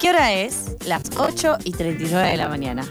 ¿Qué hora es? Las 8 y 39 de la mañana.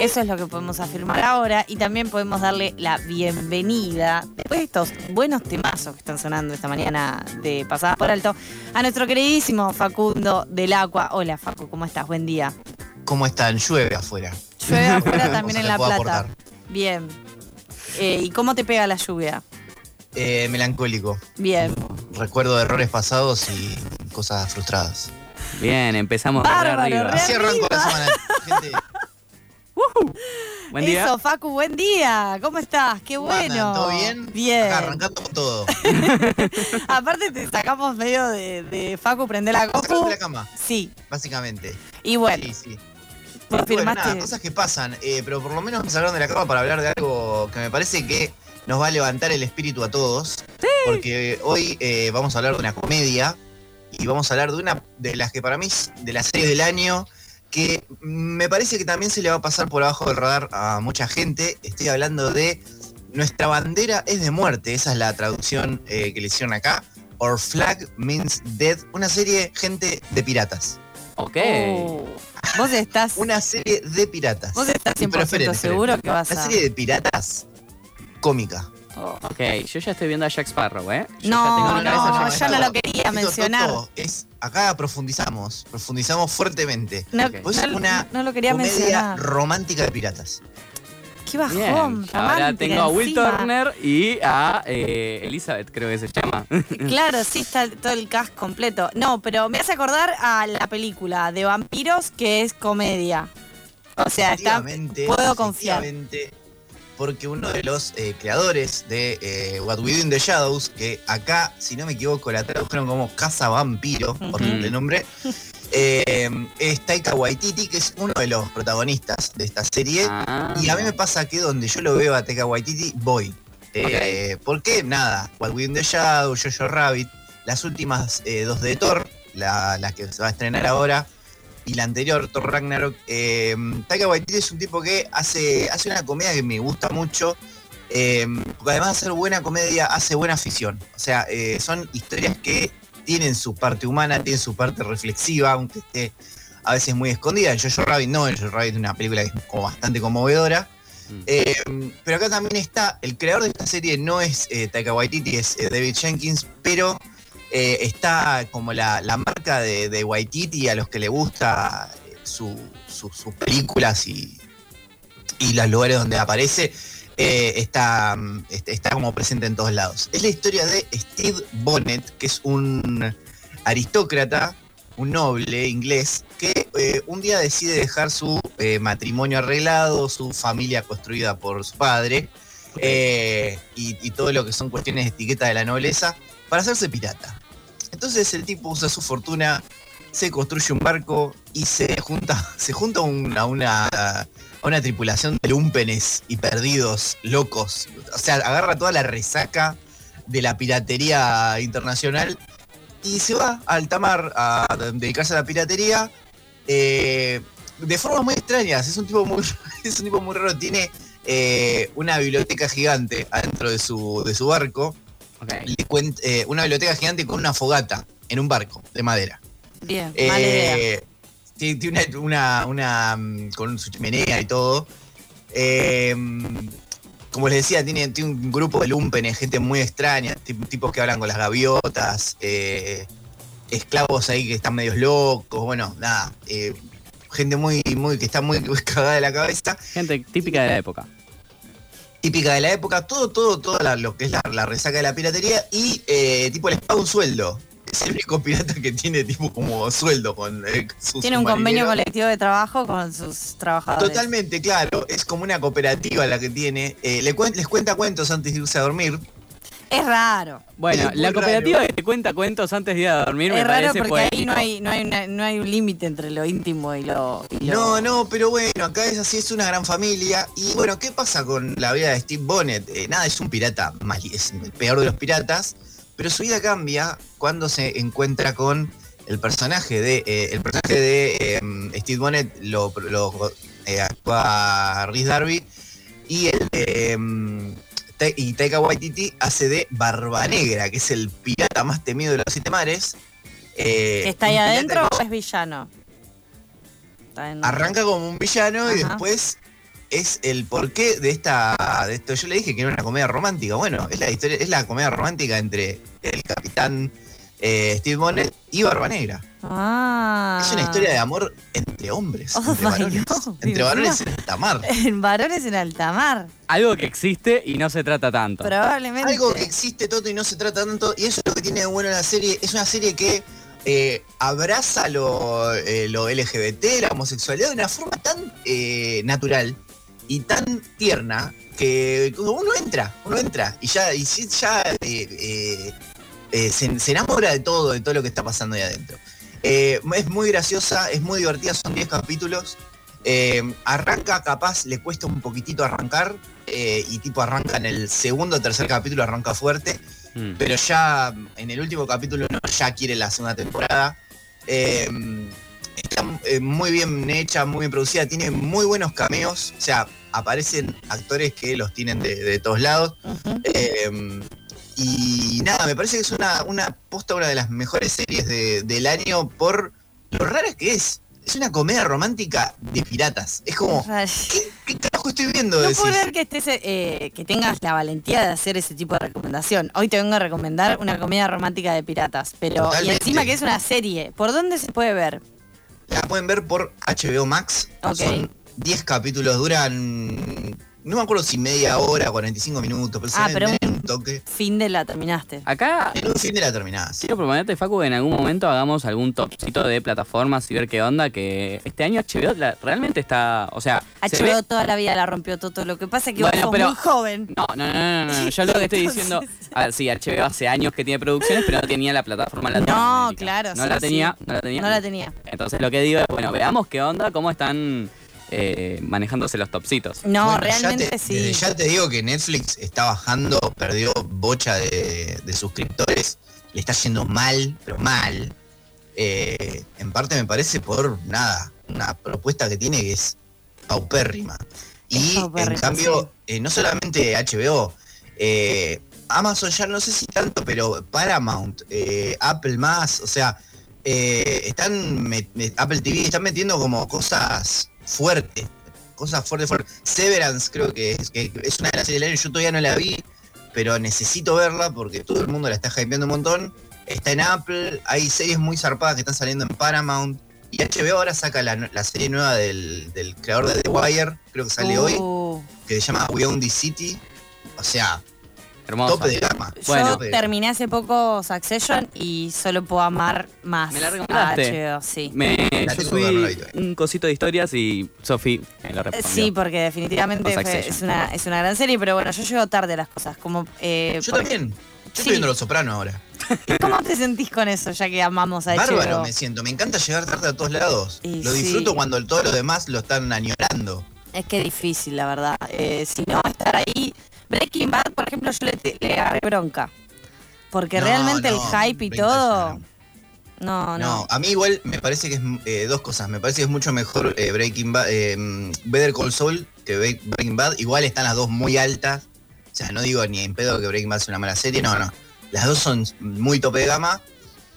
Eso es lo que podemos afirmar ahora y también podemos darle la bienvenida, después de estos buenos temazos que están sonando esta mañana de Pasadas por Alto, a nuestro queridísimo Facundo del Agua. Hola Facu, ¿cómo estás? Buen día. ¿Cómo están? Llueve afuera. Llueve afuera también en La Plata. aportar. Bien. Eh, ¿Y cómo te pega la lluvia? Eh, melancólico. Bien. Recuerdo errores pasados y cosas frustradas. Bien, empezamos de Bárbaro, arriba. re- Así arranco la semana. Gente, Buen día. Eso, Facu, buen día. ¿Cómo estás? Qué ¿cómo bueno. andan? ¿Todo bien? Bien. Acá arrancando todo. Aparte te sacamos medio de, de Facu prender la de la cama, Sí. básicamente. Y bueno, Sí, sí. Confirmaste. Bueno, nada, cosas que pasan, eh, pero por lo menos me sacaron de la cama para hablar de algo que me parece que nos va a levantar el espíritu a todos. Porque hoy eh, vamos a hablar de una comedia y vamos a hablar de una de las que para mí es de las series del año que me parece que también se le va a pasar por abajo del radar a mucha gente. Estoy hablando de Nuestra bandera es de muerte, esa es la traducción eh, que le hicieron acá. Our flag means dead, una serie, gente, de piratas. Ok. uh, vos estás, Una serie de piratas. vos estás 100% Pero esperen, esperen. seguro que vas Una a... serie de piratas cómica. Oh. Ok, yo ya estoy viendo a Jack Sparrow, ¿eh? Yo No, ya tengo no, no, yo no lo quería Esto, mencionar. Toto, es, acá profundizamos, profundizamos fuertemente. No. Pues es no- una no lo quería comedia mencionar. romántica de piratas. Qué bajón, Bien, ahora tengo a Will encima. Turner y a eh, Elizabeth, creo que se llama. Claro, sí, está todo el cast completo. No, pero me hace acordar a la película de vampiros que es comedia. O sea, está, puedo confiar. Porque uno de los eh, creadores de eh, What We Do in the Shadows, que acá, si no me equivoco, la tradujeron como Casa Vampiro, por Ujú. el nombre, eh, es Taika Waititi, que es uno de los protagonistas de esta serie. Ah. Y a mí me pasa que donde yo lo veo a Taika Waititi, voy. Eh, ¿Por qué? Nada. What We Do in the Shadows, Jojo Rabbit, las últimas eh, dos de Thor, la, la que se va a estrenar ahora, y la anterior, Thor Ragnarok. Eh, Taika Waititi es un tipo que hace, hace una comedia que me gusta mucho. eh, porque además de hacer buena comedia, hace buena ficción. O sea, eh, son historias que tienen su parte humana, tienen su parte reflexiva, aunque esté a veces muy escondida. En Jojo Rabbit no, en Jojo Rabbit es una película que es como bastante conmovedora. Mm. Eh, pero acá también está, el creador de esta serie no es Taika Waititi, es David Jenkins, pero eh, está como la, la marca de, de Waititi a los que le gusta eh, su- su- sus películas y, y los lugares donde aparece, eh, está, mm, est- está como presente en todos lados. Es la historia de Steve Bonnet, que es un aristócrata, un noble inglés, que eh, un día decide dejar su eh, matrimonio arreglado, su familia construida por su padre, y, y todo lo que son cuestiones de etiqueta de la nobleza, para hacerse pirata. Entonces el tipo usa su fortuna, se construye un barco y se junta, se junta un- a, una, tripulación de lumpenes y perdidos, locos. O sea, agarra toda la resaca de la piratería internacional y se va a alta mar a dedicarse a la piratería eh, de formas muy extrañas. Es un tipo muy, es un tipo muy raro. Tiene eh, una biblioteca gigante adentro de su barco. Le eh, una biblioteca gigante con una fogata en un barco de madera. Bien, mala idea. Eh, Tiene, una, una, una, mm, con su chimenea y todo. Eh, como les decía, tiene, tiene un grupo de lumpenes, gente muy extraña, tip- tipos que hablan con las gaviotas, eh, esclavos ahí que están medios locos, bueno, nada. eh, gente muy, muy, que está muy cagada de la cabeza Gente típica de la época. Típica de la época, todo, todo, todo la- lo que es la, la resaca de la piratería y eh, tipo les paga un sueldo. Es el único pirata que tiene tipo como sueldo con eh, sus Tiene un convenio colectivo de trabajo con sus trabajadores. Totalmente, claro. Es como una cooperativa la que tiene. Eh, les cuenta cuentos antes de irse a dormir. Es raro. Bueno, Es la cooperativa raro. que te cuenta cuentos antes de ir a dormir me es raro parece porque poético. ahí no hay, no hay, una- no hay un límite entre lo íntimo y lo. y lo- No, no, pero bueno, acá es así, es una gran familia. Y bueno, ¿qué pasa con la vida de Steve Bonnet? Eh, nada, es un pirata, mali- es el peor de los piratas, pero su vida cambia cuando se encuentra con el personaje de. eh, el personaje de eh, Steve Bonnet lo, lo eh, actúa Rhys Darby y el y Taika Waititi hace de Barba Negra, que es el pirata más temido de los siete mares. Eh, ¿Está ahí adentro o es villano? En- arranca como un villano y después es el porqué de esta de esto yo le dije que era una comedia romántica bueno es la historia es la comedia romántica entre el capitán eh, Steve Bonnet y Barba Negra Ah. es una historia de amor entre hombres Oh entre varones God, entre varones en alta mar En varones en alta mar. Algo que existe y no se trata tanto. Probablemente. algo que existe todo y no se trata tanto y eso es lo que tiene de bueno la serie es una serie que eh, abraza lo, eh, lo LGBT la homosexualidad de una forma tan eh, natural y tan tierna que uno entra, uno entra y ya, y ya eh, se, se enamora de todo, de todo lo que está pasando ahí adentro. Eh, es muy graciosa, es muy divertida, son 10 capítulos. Eh, arranca, capaz, le cuesta un poquitito arrancar eh, y tipo arranca en el segundo o tercer capítulo, arranca fuerte, Mm. pero ya en el último capítulo no, ya quiere la segunda temporada. Eh, está eh, muy bien hecha, muy bien producida, tiene muy buenos cameos, o sea, aparecen actores que los tienen de, de todos lados. Eh, y nada, me parece que es una, una posta, una de las mejores series de- del año por lo rara que es. Es una comedia romántica de piratas. Es como. ¿qué, qué carajo estoy viendo? No Decís. puedo creer que, estés, eh, que tengas la valentía de hacer ese tipo de recomendación. Hoy te vengo a recomendar una comedia romántica de piratas, pero y encima que es una serie. ¿Por dónde se puede ver? La pueden ver por HBO Max. Ok. Son 10 capítulos, duran, no me acuerdo si media hora, 45 minutos, pero, Ah, pero un toque. Fin de la terminaste. Acá En un fin de la terminás. quiero proponerte, Facu, que en algún momento hagamos algún topcito de plataformas y ver qué onda, que este año HBO la- realmente está, o sea, se HBO ve- toda la vida la rompió Toto. Lo que pasa es que Bueno, vos sos pero- muy joven. No, no, no, no, no, no, yo lo que estoy diciendo, a ver, sí, HBO hace años que tiene producciones, pero no tenía la plataforma No, Latinoamérica. claro, No sí, la tenía, sí. no la tenía. No la tenía. Entonces lo que digo es, bueno, veamos qué onda, cómo están eh, manejándose los topsitos. No, Bueno, ya realmente te- sí. Ya te digo que Netflix está bajando, perdió bocha de, de suscriptores, le está yendo mal, pero mal. Eh, en parte me parece por nada, una propuesta que tiene que es paupérrima. Y en cambio, eh, no solamente HBO, eh, Amazon ya no sé si tanto, pero Paramount, eh, Apple más, o sea, eh, están Apple TV están metiendo como cosas fuertes, cosas fuertes, fuertes. Severance creo que es, que es una de las series del año, yo todavía no la vi, pero necesito verla porque todo el mundo la está hypeando un montón. Está en Apple, hay series muy zarpadas que están saliendo en Paramount. Y HBO ahora saca la, la serie nueva del, del creador de The Wire, creo que sale hoy, Uh, que se llama We Own the City. O sea, Hermoso. tope de gama. Bueno. yo terminé hace poco Succession y solo puedo amar más ¿Me la recomendaste? Sí. Me, La yo subí un cosito de historias y Sofi me lo respondió. Sí, porque definitivamente fue- es, una, es una gran serie, pero bueno, yo llego tarde a las cosas. Como, eh, Yo también. Yo Sí. estoy viendo Los Sopranos ahora. ¿Cómo te sentís con eso, ya que amamos a Bárbaro me siento. Me encanta llegar tarde a todos lados. Y lo sí. disfruto cuando todos los demás lo están añorando. Es que es difícil, la verdad. Eh, si no, estar ahí. Breaking Bad, por ejemplo, yo le, le agarré bronca. Porque No, realmente no, el hype y 20 todo. No, no. No, a mí igual me parece que es eh, dos cosas. Me parece que es mucho mejor eh, Breaking Bad, eh, Better Call Saul que Breaking Bad. Igual están las dos muy altas. O sea, no digo ni en pedo que Breaking Bad es una mala serie. No, no. Las dos son muy tope de gama.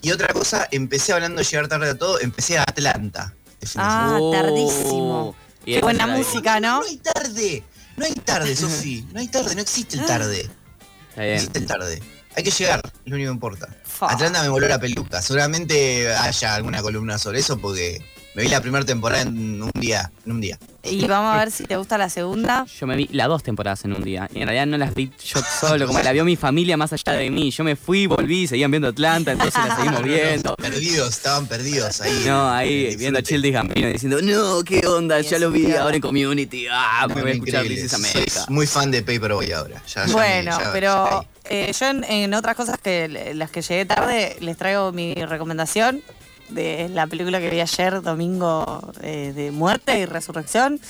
Y otra cosa, empecé hablando de llegar tarde a todo. Empecé a Atlanta. Ah, Uh, tardísimo. Qué buena música, ¿no? Hay tarde. No hay tarde, Sofi. No hay tarde. No existe el tarde. Está No existe el tarde. Hay que llegar. Es lo único que importa. Atlanta me voló la peluca. Seguramente haya alguna columna sobre eso porque me vi la primera temporada en un día. En un día. Y vamos a ver si te gusta la segunda. Yo me vi las dos temporadas en un día. Y en realidad no las vi yo solo, como la vio mi familia más allá de mí. Yo me fui, volví, seguían viendo Atlanta, entonces la seguimos viendo. Perdidos, estaban perdidos ahí. No, ahí viendo a Childish Gambino diciendo, no, qué onda, ya lo vi ahora en Community. Ah, me voy a escuchar. This America. muy fan de Paperboy ahora. Ya- ya me- Bueno, ya- pero ya- eh, yo en, en otras cosas que las que llegué tarde les traigo mi recomendación de la película que vi ayer, Domingo eh, de Muerte y Resurrección,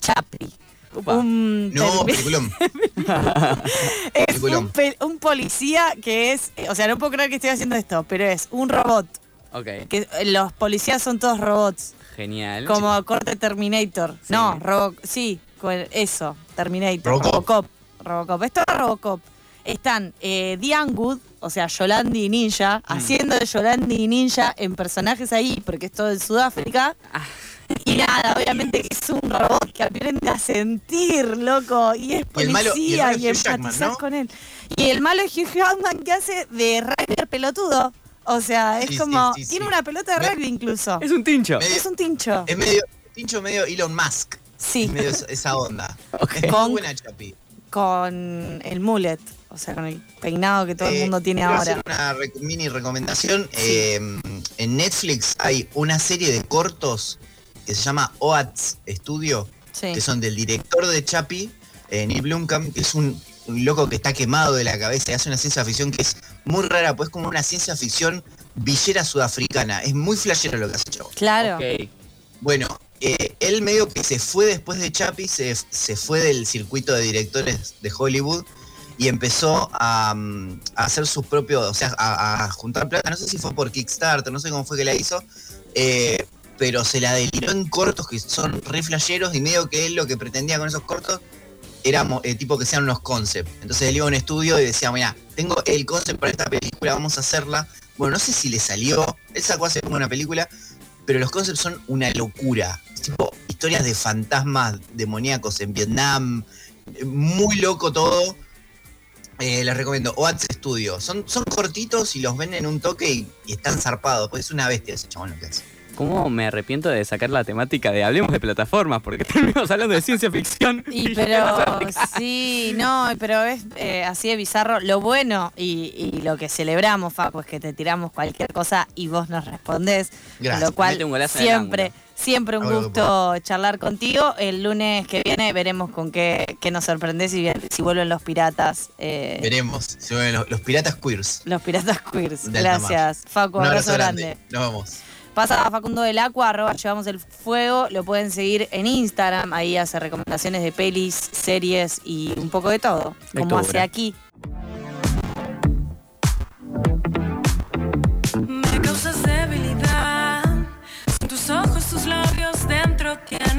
Chapi. Un No, peliculón. es peliculón. un, pe- un policía que es, eh, o sea, no puedo creer que estoy haciendo esto, pero es un robot. Ok, Que eh, los policías son todos robots, genial. como corte Terminator. Sí. No, Robo, sí, con eso, Terminator, Robocop. Robocop. Robocop. Esto es Robocop. Están eh, Diane Wood, o sea, Yolandi Ninja, haciendo de Yolandi Ninja en personajes ahí, porque es todo en Sudáfrica. Y nada, obviamente que es un robot que aprende a sentir, loco, y es Y malo- y policía malo y, es Hugh Jackman, empatizás ¿no? con él. Y el malo es Hugh Jackman que hace de Ryder pelotudo. O sea, es Sí, como. sí, sí. Tiene una pelota de rugby incluso. Es un tincho. Medio- Es un tincho. Es medio, pincho medio Elon Musk. Sí, Es medio esa, onda. Es Con- muy buena, Chapi. con el mullet. O sea, con el peinado que todo el Eh, mundo tiene ahora. hacer una rec- mini recomendación. Eh, en Netflix hay una serie de cortos que se llama OATS Studio, Sí. que son del director de Chapi, eh, Neil Blomkamp, que es un, un loco que está quemado de la cabeza y hace una ciencia ficción que es muy rara, pues como una ciencia ficción villera sudafricana. Es muy flashero lo que hace Chavo. Claro. Bueno, eh, él medio que se fue después de Chapi, se, se fue del circuito de directores de Hollywood y empezó a, mm, a hacer sus propios, o sea, a, juntar plata. No sé si fue por Kickstarter, no sé cómo fue que la hizo, eh, pero se la deliró en cortos que son re y medio que él lo que pretendía con esos cortos era eh, tipo que sean unos concepts. Entonces él iba a un estudio y decía, mira, tengo el concept para esta película, vamos a hacerla. Bueno, no sé si le salió, él sacó hace como una película, pero los concepts son una locura. Tipo, historias de fantasmas demoníacos en Vietnam, eh, muy loco todo. Eh, les recomiendo, Oats Studio. Son, son cortitos y los ven en un toque y, y están zarpados. Pues es una bestia ese chabón lo que hace. ¿Cómo me arrepiento de sacar la temática de hablemos de plataformas? Porque terminamos hablando de ciencia ficción. Y pero sí, no, pero es eh, así de bizarro. Lo bueno y, y lo que celebramos, Facu, es que te tiramos cualquier cosa y vos nos respondés. Gracias. Lo cual Mete un golazo en el siempre. Siempre un gusto charlar contigo. El lunes que viene veremos con qué, qué nos sorprendés si, si vuelven los piratas. eh, Veremos. Se ven los, los piratas queers. los piratas queers. Del Gracias, Facu. Un Abrazo, abrazo grande. grande. Nos vemos. Pasa a Facundo del Aqua, arroba llevamos el fuego. Lo pueden seguir en Instagram. Ahí hace recomendaciones de pelis, series y un poco de todo. Como Lectura. hace aquí.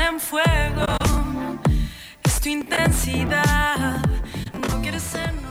en fuego, es tu intensidad, no quieres ser...